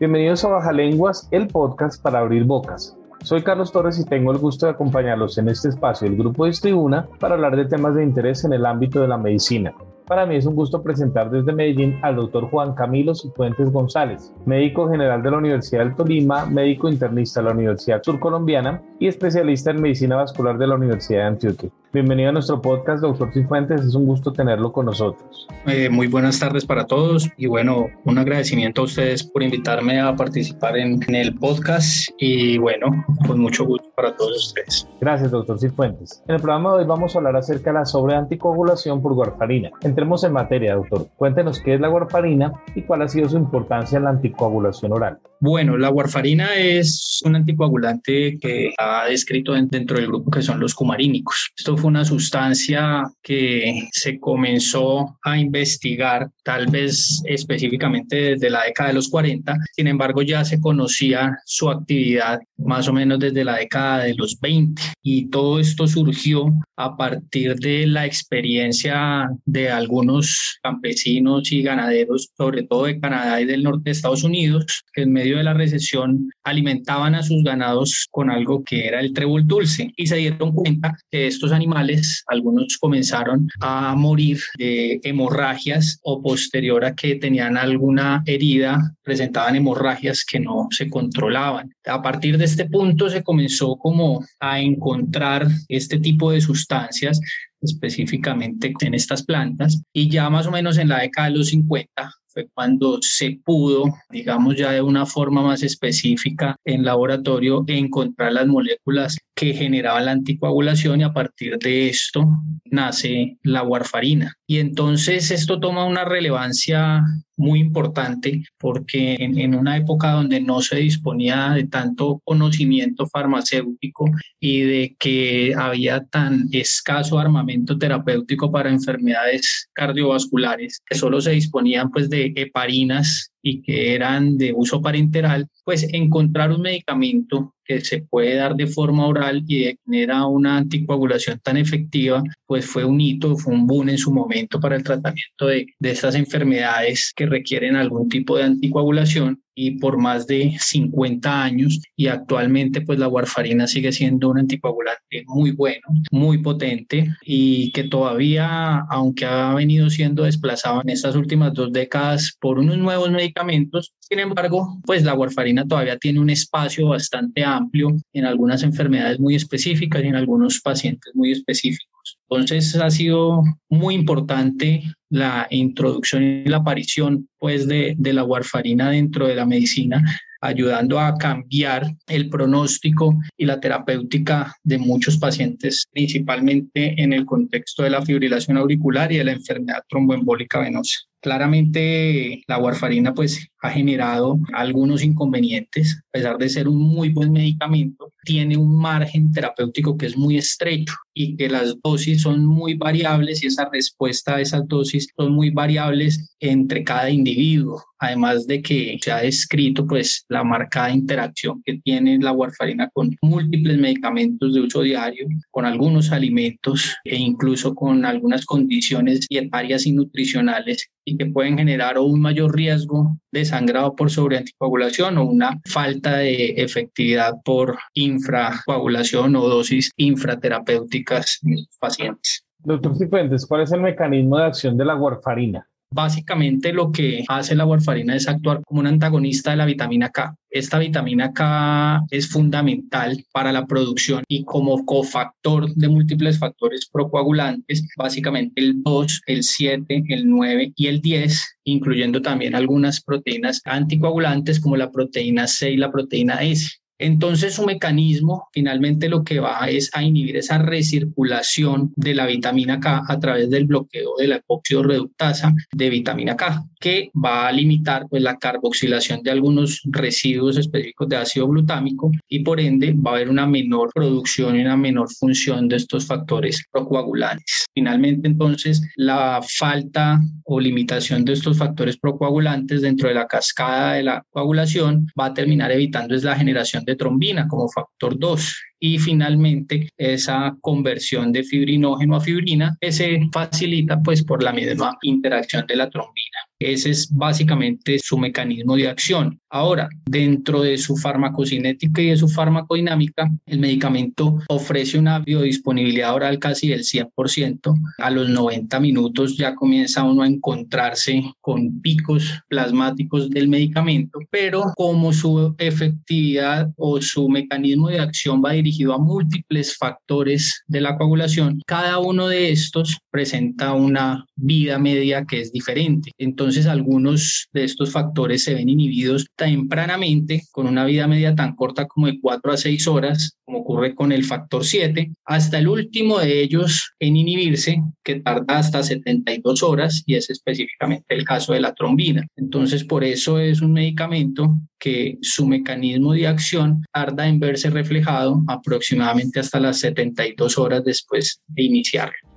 Bienvenidos a Baja Lenguas, el podcast para abrir bocas. Soy Carlos Torres y tengo el gusto de acompañarlos en este espacio del Grupo Distribuna para hablar de temas de interés en el ámbito de la medicina. Para mí es un gusto presentar desde Medellín al doctor Juan Camilo Cifuentes González, médico general de la Universidad del Tolima, médico internista de la Universidad Surcolombiana y especialista en medicina vascular de la Universidad de Antioquia. Bienvenido a nuestro podcast, doctor Cifuentes. Es un gusto tenerlo con nosotros. Eh, muy buenas tardes para todos y bueno, un agradecimiento a ustedes por invitarme a participar en, en el podcast y bueno, con mucho gusto para todos ustedes. Gracias, doctor Cifuentes. En el programa de hoy vamos a hablar acerca de la sobreanticoagulación por warfarina. Entremos en materia, doctor. Cuéntenos qué es la warfarina y cuál ha sido su importancia en la anticoagulación oral. Bueno, la warfarina es un anticoagulante que ha descrito dentro del grupo que son los cumarínicos. Esto fue una sustancia que se comenzó a investigar tal vez específicamente desde la década de los 40, sin embargo ya se conocía su actividad más o menos desde la década de los 20 y todo esto surgió a partir de la experiencia de algunos campesinos y ganaderos, sobre todo de Canadá y del norte de Estados Unidos, que en medio de la recesión alimentaban a sus ganados con algo que era el trébol dulce y se dieron cuenta que estos animales, algunos comenzaron a morir de hemorragias o posterior a que tenían alguna herida, presentaban hemorragias que no se controlaban. A partir de este punto se comenzó como a encontrar este tipo de sustancias específicamente en estas plantas y ya más o menos en la década de los 50 cuando se pudo, digamos ya de una forma más específica en laboratorio, encontrar las moléculas que generaban la anticoagulación y a partir de esto nace la warfarina. Y entonces esto toma una relevancia muy importante porque en, en, una época donde no se disponía de tanto conocimiento farmacéutico y de que había tan escaso armamento terapéutico para enfermedades cardiovasculares, que solo se disponían pues de heparinas y que eran de uso parenteral, pues encontrar un medicamento que se puede dar de forma oral y genera una anticoagulación tan efectiva, pues fue un hito, fue un boom en su momento para el tratamiento de, de estas enfermedades que requieren algún tipo de anticoagulación y por más de 50 años y actualmente pues la warfarina sigue siendo un anticoagulante muy bueno, muy potente y que todavía, aunque ha venido siendo desplazado en estas últimas dos décadas por unos nuevos medicamentos, sin embargo, pues la warfarina todavía tiene un espacio bastante amplio en algunas enfermedades muy específicas y en algunos pacientes muy específicos. Entonces ha sido muy importante la introducción y la aparición pues de, de la warfarina dentro de la medicina ayudando a cambiar el pronóstico y la terapéutica de muchos pacientes, principalmente en el contexto de la fibrilación auricular y de la enfermedad tromboembólica venosa. Claramente la warfarina pues ha generado algunos inconvenientes, a pesar de ser un muy buen medicamento, tiene un margen terapéutico que es muy estrecho y que las dosis son muy variables y esa respuesta a esas dosis son muy variables entre cada individuo, además de que se ha descrito pues la marcada interacción que tiene la warfarina con múltiples medicamentos de uso diario, con algunos alimentos e incluso con algunas condiciones dietarias y nutricionales y que pueden generar un mayor riesgo de sangrado por sobreanticoagulación o una falta de efectividad por infracoagulación o dosis infraterapéuticas en los pacientes. Doctor Cifuentes, ¿cuál es el mecanismo de acción de la warfarina? Básicamente lo que hace la warfarina es actuar como un antagonista de la vitamina K. Esta vitamina K es fundamental para la producción y como cofactor de múltiples factores procoagulantes, básicamente el 2, el 7, el 9 y el 10, incluyendo también algunas proteínas anticoagulantes como la proteína C y la proteína S. Entonces su mecanismo finalmente lo que va es a inhibir esa recirculación de la vitamina K a través del bloqueo de la epóxido reductasa de vitamina K, que va a limitar pues, la carboxilación de algunos residuos específicos de ácido glutámico y por ende va a haber una menor producción y una menor función de estos factores procoagulantes. Finalmente entonces la falta o limitación de estos factores procoagulantes dentro de la cascada de la coagulación va a terminar evitando es la generación trombina como factor 2 y finalmente esa conversión de fibrinógeno a fibrina que se facilita pues por la misma interacción de la trombina. Ese es básicamente su mecanismo de acción. Ahora, dentro de su farmacocinética y de su farmacodinámica, el medicamento ofrece una biodisponibilidad oral casi del 100%. A los 90 minutos ya comienza uno a encontrarse con picos plasmáticos del medicamento, pero como su efectividad o su mecanismo de acción va dirigido a múltiples factores de la coagulación, cada uno de estos presenta una vida media que es diferente. Entonces, algunos de estos factores se ven inhibidos tempranamente con una vida media tan corta como de 4 a 6 horas, como ocurre con el factor 7, hasta el último de ellos en inhibirse, que tarda hasta 72 horas, y es específicamente el caso de la trombina. Entonces, por eso es un medicamento que su mecanismo de acción tarda en verse reflejado aproximadamente hasta las 72 horas después de iniciarlo.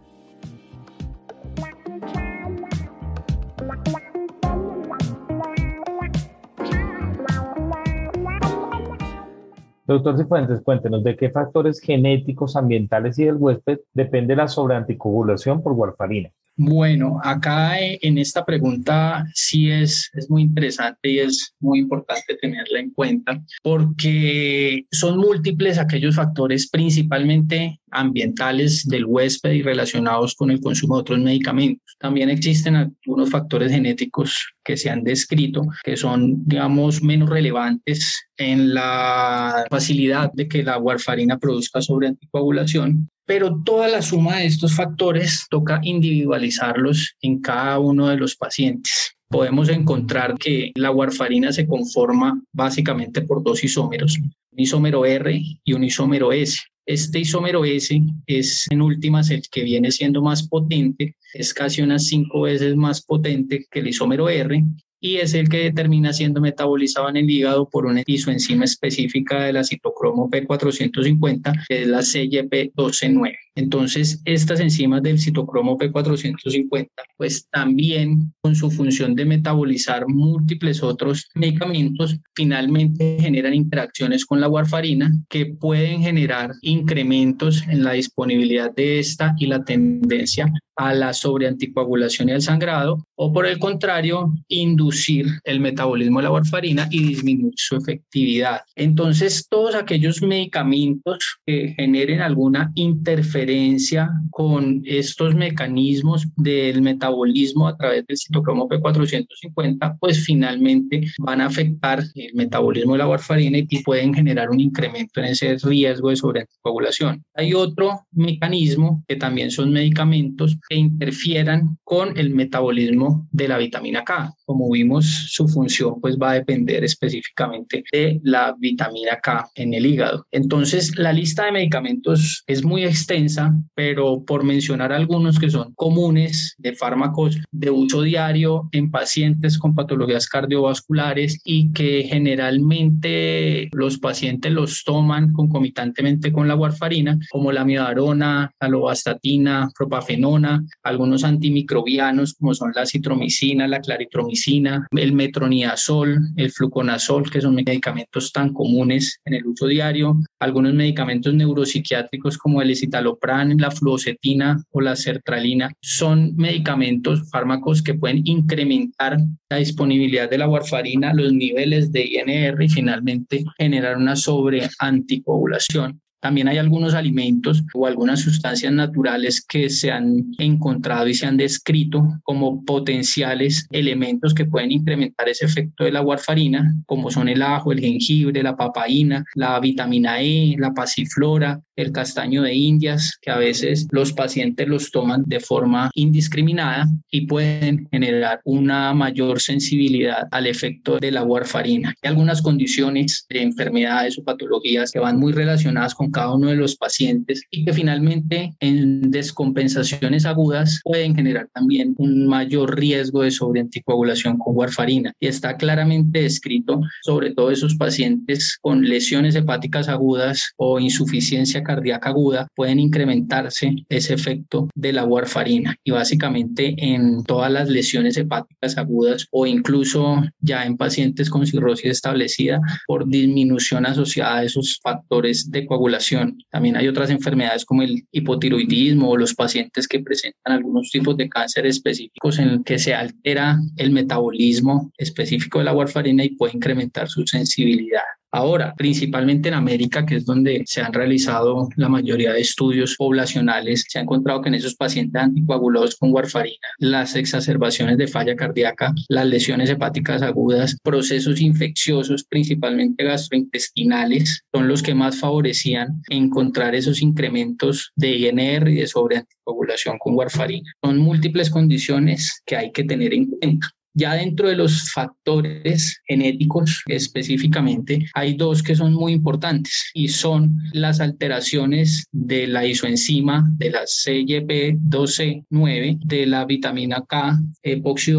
Doctor Cifuentes, cuéntenos de qué factores genéticos, ambientales y del huésped depende la sobreanticoagulación por warfarina. Bueno, acá eh, en esta pregunta sí es, es muy interesante y es muy importante tenerla en cuenta porque son múltiples aquellos factores principalmente ambientales del huésped y relacionados con el consumo de otros medicamentos. También existen algunos factores genéticos que se han descrito que son, digamos, menos relevantes en la facilidad de que la warfarina produzca sobreanticoagulación pero toda la suma de estos factores toca individualizarlos en cada uno de los pacientes. Podemos encontrar que la warfarina se conforma básicamente por dos isómeros, un isómero R y un isómero S. Este isómero S es en últimas el que viene siendo más potente, es casi unas cinco veces más potente que el isómero R y es el que termina siendo metabolizado en el hígado por una isoenzima específica de la citocromo P450, que es la CYP129. Entonces, estas enzimas del citocromo P450, pues también con su función de metabolizar múltiples otros medicamentos, finalmente generan interacciones con la warfarina que pueden generar incrementos en la disponibilidad de esta y la tendencia a la sobreanticoagulación y al sangrado, o por el contrario, inducir el metabolismo de la warfarina y disminuir su efectividad. Entonces, todos aquellos medicamentos que generen alguna interferencia con estos mecanismos del metabolismo a través del citocromo P450, pues finalmente van a afectar el metabolismo de la warfarina y pueden generar un incremento en ese riesgo de sobreanticoagulación. Hay otro mecanismo que también son medicamentos que interfieran con el metabolismo de la vitamina K. Como vimos, su función pues va a depender específicamente de la vitamina K en el hígado. Entonces, la lista de medicamentos es muy extensa, pero por mencionar algunos que son comunes de fármacos de uso diario en pacientes con patologías cardiovasculares y que generalmente los pacientes los toman concomitantemente con la warfarina, como la miodarona, la lovastatina, propafenona, algunos antimicrobianos como son la citromicina, la claritromicina, el metronidazol, el fluconazol, que son medicamentos tan comunes en el uso diario, algunos medicamentos neuropsiquiátricos como el escitalopram, la fluoxetina o la sertralina, son medicamentos, fármacos que pueden incrementar la disponibilidad de la warfarina, los niveles de INR y finalmente generar una sobreanticoagulación. También hay algunos alimentos o algunas sustancias naturales que se han encontrado y se han descrito como potenciales elementos que pueden incrementar ese efecto de la warfarina, como son el ajo, el jengibre, la papaína, la vitamina E, la pasiflora, el castaño de indias, que a veces los pacientes los toman de forma indiscriminada y pueden generar una mayor sensibilidad al efecto de la warfarina. Hay algunas condiciones de enfermedades o patologías que van muy relacionadas con cada uno de los pacientes y que finalmente en descompensaciones agudas pueden generar también un mayor riesgo de sobreanticoagulación con warfarina. Y está claramente descrito sobre todo esos pacientes con lesiones hepáticas agudas o insuficiencia cardíaca aguda pueden incrementarse ese efecto de la warfarina y básicamente en todas las lesiones hepáticas agudas o incluso ya en pacientes con cirrosis establecida por disminución asociada a esos factores de coagulación. También hay otras enfermedades como el hipotiroidismo o los pacientes que presentan algunos tipos de cáncer específicos en que se altera el metabolismo específico de la warfarina y puede incrementar su sensibilidad. Ahora, principalmente en América, que es donde se han realizado la mayoría de estudios poblacionales, se ha encontrado que en esos pacientes anticoagulados con warfarina, las exacerbaciones de falla cardíaca, las lesiones hepáticas agudas, procesos infecciosos, principalmente gastrointestinales, son los que más favorecían encontrar esos incrementos de INR y de sobreanticoagulación con warfarina. Son múltiples condiciones que hay que tener en cuenta. Ya dentro de los factores genéticos específicamente, hay dos que son muy importantes y son las alteraciones de la isoenzima de la CYP12C9, de la vitamina K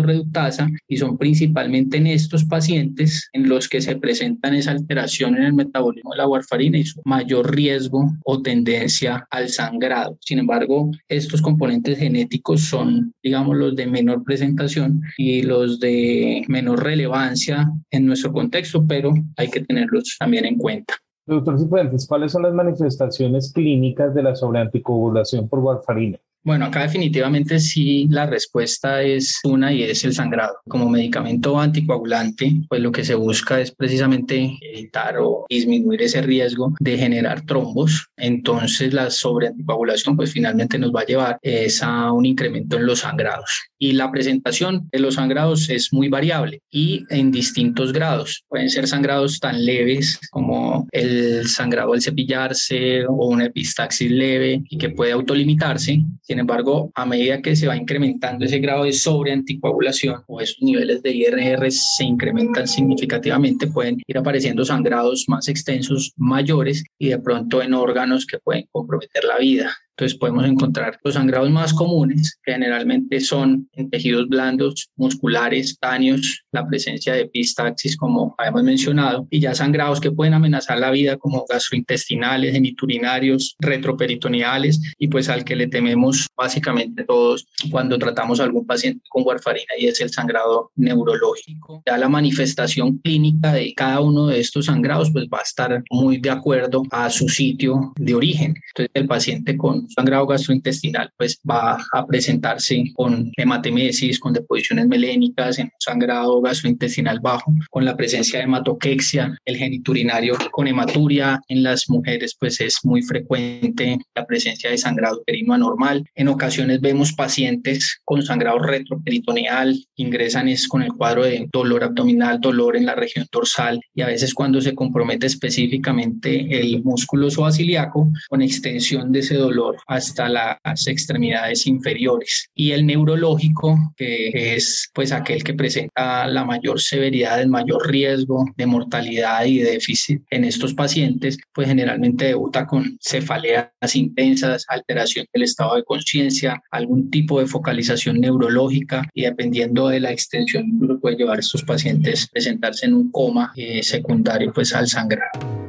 reductasa y son principalmente en estos pacientes en los que se presentan esa alteración en el metabolismo de la warfarina y su mayor riesgo o tendencia al sangrado. Sin embargo, estos componentes genéticos son, digamos, los de menor presentación y los de menor relevancia en nuestro contexto, pero hay que tenerlos también en cuenta. Doctor Cifuentes, ¿cuáles son las manifestaciones clínicas de la sobreanticoagulación por warfarina? Bueno, acá definitivamente sí la respuesta es una y es el sangrado. Como medicamento anticoagulante, pues lo que se busca es precisamente evitar o disminuir ese riesgo de generar trombos. Entonces la sobreanticoagulación pues finalmente nos va a llevar a un incremento en los sangrados. Y la presentación de los sangrados es muy variable y en distintos grados. Pueden ser sangrados tan leves como el sangrado al cepillarse o una epistaxis leve y que puede autolimitarse sin embargo, a medida que se va incrementando ese grado de sobreanticoagulación o esos niveles de IRR se incrementan significativamente, pueden ir apareciendo sangrados más extensos, mayores y de pronto en órganos que pueden comprometer la vida. Entonces podemos encontrar los sangrados más comunes, que generalmente son en tejidos blandos, musculares, táneos, la presencia de epistaxis, como habíamos mencionado, y ya sangrados que pueden amenazar la vida como gastrointestinales, geniturinarios, retroperitoneales, y pues al que le tememos básicamente todos cuando tratamos a algún paciente con warfarina y es el sangrado neurológico. Ya la manifestación clínica de cada uno de estos sangrados pues va a estar muy de acuerdo a su sitio de origen. Entonces el paciente con sangrado gastrointestinal, pues va a presentarse con hematemesis, con deposiciones melénicas, en un sangrado gastrointestinal bajo, con la presencia de hematoquexia, el geniturinario con hematuria. En las mujeres, pues es muy frecuente la presencia de sangrado uterino anormal. En ocasiones vemos pacientes con sangrado retroperitoneal, ingresan es con el cuadro de dolor abdominal, dolor en la región dorsal y a veces cuando se compromete específicamente el músculo soaciliaco con extensión de ese dolor hasta las extremidades inferiores. Y el neurológico, que es pues aquel que presenta la mayor severidad, el mayor riesgo de mortalidad y de déficit en estos pacientes, pues generalmente debuta con cefaleas intensas, alteración del estado de conciencia, algún tipo de focalización neurológica y dependiendo de la extensión puede llevar a estos pacientes a presentarse en un coma eh, secundario pues al sangrar.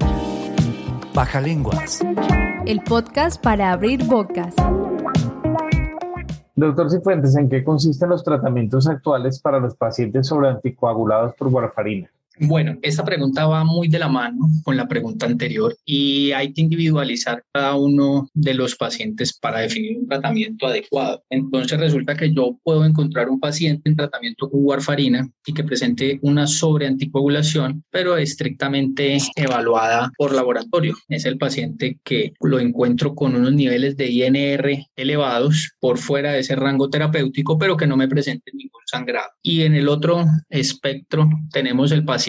Baja lenguas el podcast para abrir bocas. Doctor Cifuentes, ¿en qué consisten los tratamientos actuales para los pacientes sobre anticoagulados por warfarina? Bueno, esta pregunta va muy de la mano con la pregunta anterior y hay que individualizar cada uno de los pacientes para definir un tratamiento adecuado. Entonces resulta que yo puedo encontrar un paciente en tratamiento con warfarina y que presente una sobreanticoagulación, pero estrictamente evaluada por laboratorio. Es el paciente que lo encuentro con unos niveles de INR elevados por fuera de ese rango terapéutico, pero que no me presente ningún sangrado. Y en el otro espectro tenemos el paciente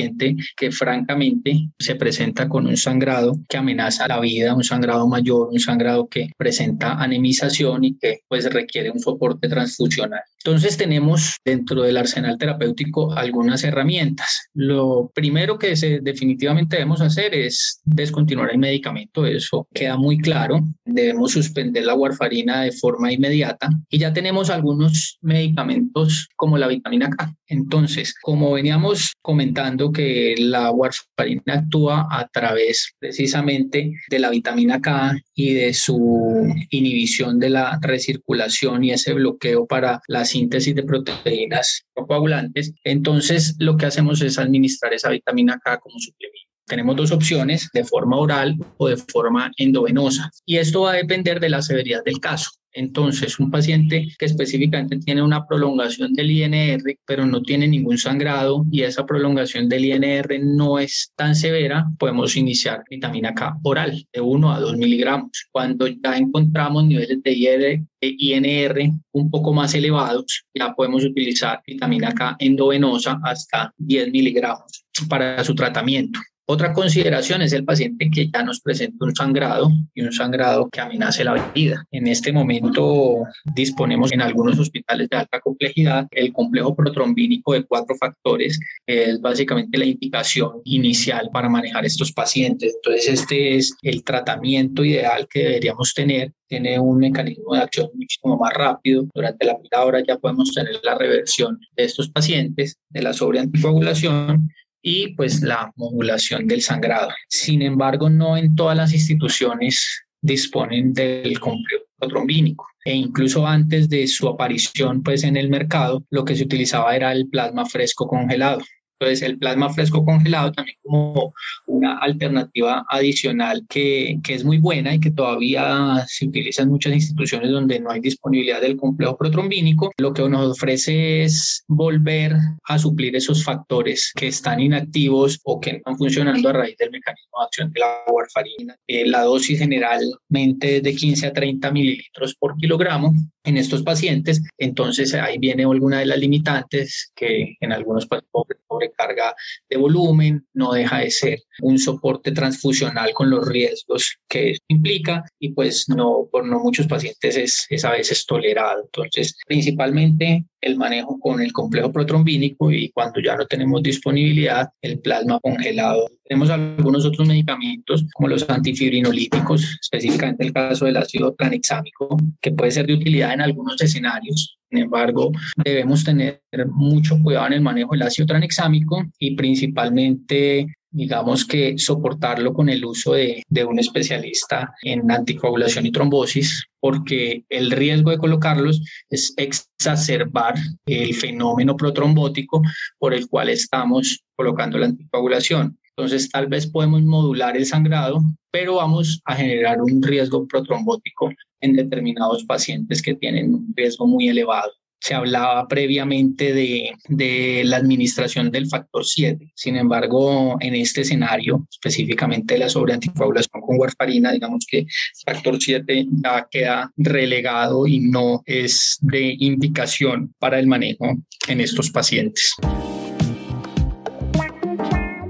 que francamente se presenta con un sangrado que amenaza la vida, un sangrado mayor, un sangrado que presenta anemización y que pues requiere un soporte transfusional. Entonces tenemos dentro del arsenal terapéutico algunas herramientas. Lo primero que se, definitivamente debemos hacer es descontinuar el medicamento, eso queda muy claro. Debemos suspender la warfarina de forma inmediata y ya tenemos algunos medicamentos como la vitamina K. Entonces, como veníamos comentando que la warfarina actúa a través precisamente de la vitamina K y de su inhibición de la recirculación y ese bloqueo para la síntesis de proteínas coagulantes, entonces lo que hacemos es administrar esa vitamina K como suplemento. Tenemos dos opciones, de forma oral o de forma endovenosa. Y esto va a depender de la severidad del caso. Entonces, un paciente que específicamente tiene una prolongación del INR, pero no tiene ningún sangrado y esa prolongación del INR no es tan severa, podemos iniciar vitamina K oral de 1 a 2 miligramos. Cuando ya encontramos niveles de INR un poco más elevados, ya podemos utilizar vitamina K endovenosa hasta 10 miligramos para su tratamiento. Otra consideración es el paciente que ya nos presenta un sangrado y un sangrado que amenace la vida. En este momento disponemos en algunos hospitales de alta complejidad el complejo protrombínico de cuatro factores, es básicamente la indicación inicial para manejar estos pacientes. Entonces este es el tratamiento ideal que deberíamos tener tiene un mecanismo de acción muchísimo más rápido. Durante la primera hora ya podemos tener la reversión de estos pacientes, de la sobreanticoagulación y pues la modulación del sangrado. Sin embargo, no en todas las instituciones disponen del complejo trombínico e incluso antes de su aparición pues en el mercado lo que se utilizaba era el plasma fresco congelado entonces, el plasma fresco congelado también como una alternativa adicional que, que, es muy buena y que todavía se utiliza en muchas instituciones donde no hay disponibilidad del complejo protrombínico, lo que nos ofrece es volver a suplir esos factores que están inactivos o que no están funcionando a raíz del mecanismo de acción de la warfarina. Eh, la dosis generalmente es de 15 a 30 mililitros por kilogramo en estos pacientes, entonces ahí viene alguna de las limitantes que en algunos pacientes carga de volumen, no deja de ser un soporte transfusional con los riesgos que implica y pues no, por no muchos pacientes es, es a veces tolerado. Entonces, principalmente el manejo con el complejo protrombínico y cuando ya no tenemos disponibilidad, el plasma congelado. Tenemos algunos otros medicamentos como los antifibrinolíticos, específicamente el caso del ácido tranexámico, que puede ser de utilidad en algunos escenarios. Sin embargo, debemos tener mucho cuidado en el manejo del ácido tranexámico y principalmente digamos que soportarlo con el uso de, de, un especialista en anticoagulación y trombosis, porque el riesgo de colocarlos es exacerbar el fenómeno protrombótico por el cual estamos colocando la anticoagulación. Entonces, tal vez podemos modular el sangrado, pero vamos a generar un riesgo protrombótico en determinados pacientes que tienen un riesgo muy elevado se hablaba previamente de, la administración del factor 7. Sin embargo, en este escenario, específicamente la sobreanticoagulación con warfarina, digamos que el factor 7 ya queda relegado y no es de indicación para el manejo en estos pacientes.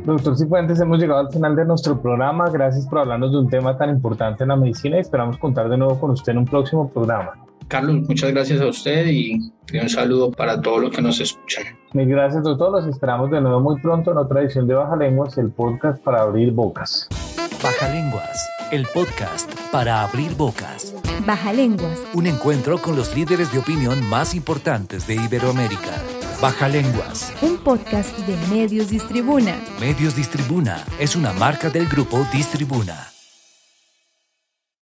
Doctor Cifuentes, hemos llegado al final de nuestro programa. Gracias por hablarnos de un tema tan importante en la medicina y esperamos contar de nuevo con usted en un próximo programa. Carlos, muchas gracias a usted y un saludo para todos los que nos escuchan. Mil gracias, doctor. Los esperamos de nuevo muy pronto en otra edición de Baja Lenguas, el podcast para abrir bocas. Baja Lenguas, el podcast para abrir bocas. Baja Lenguas. Un encuentro con los líderes de opinión más importantes de Iberoamérica. Baja Lenguas. Un podcast de Medios Distribuna. Medios Distribuna es una marca del grupo Distribuna.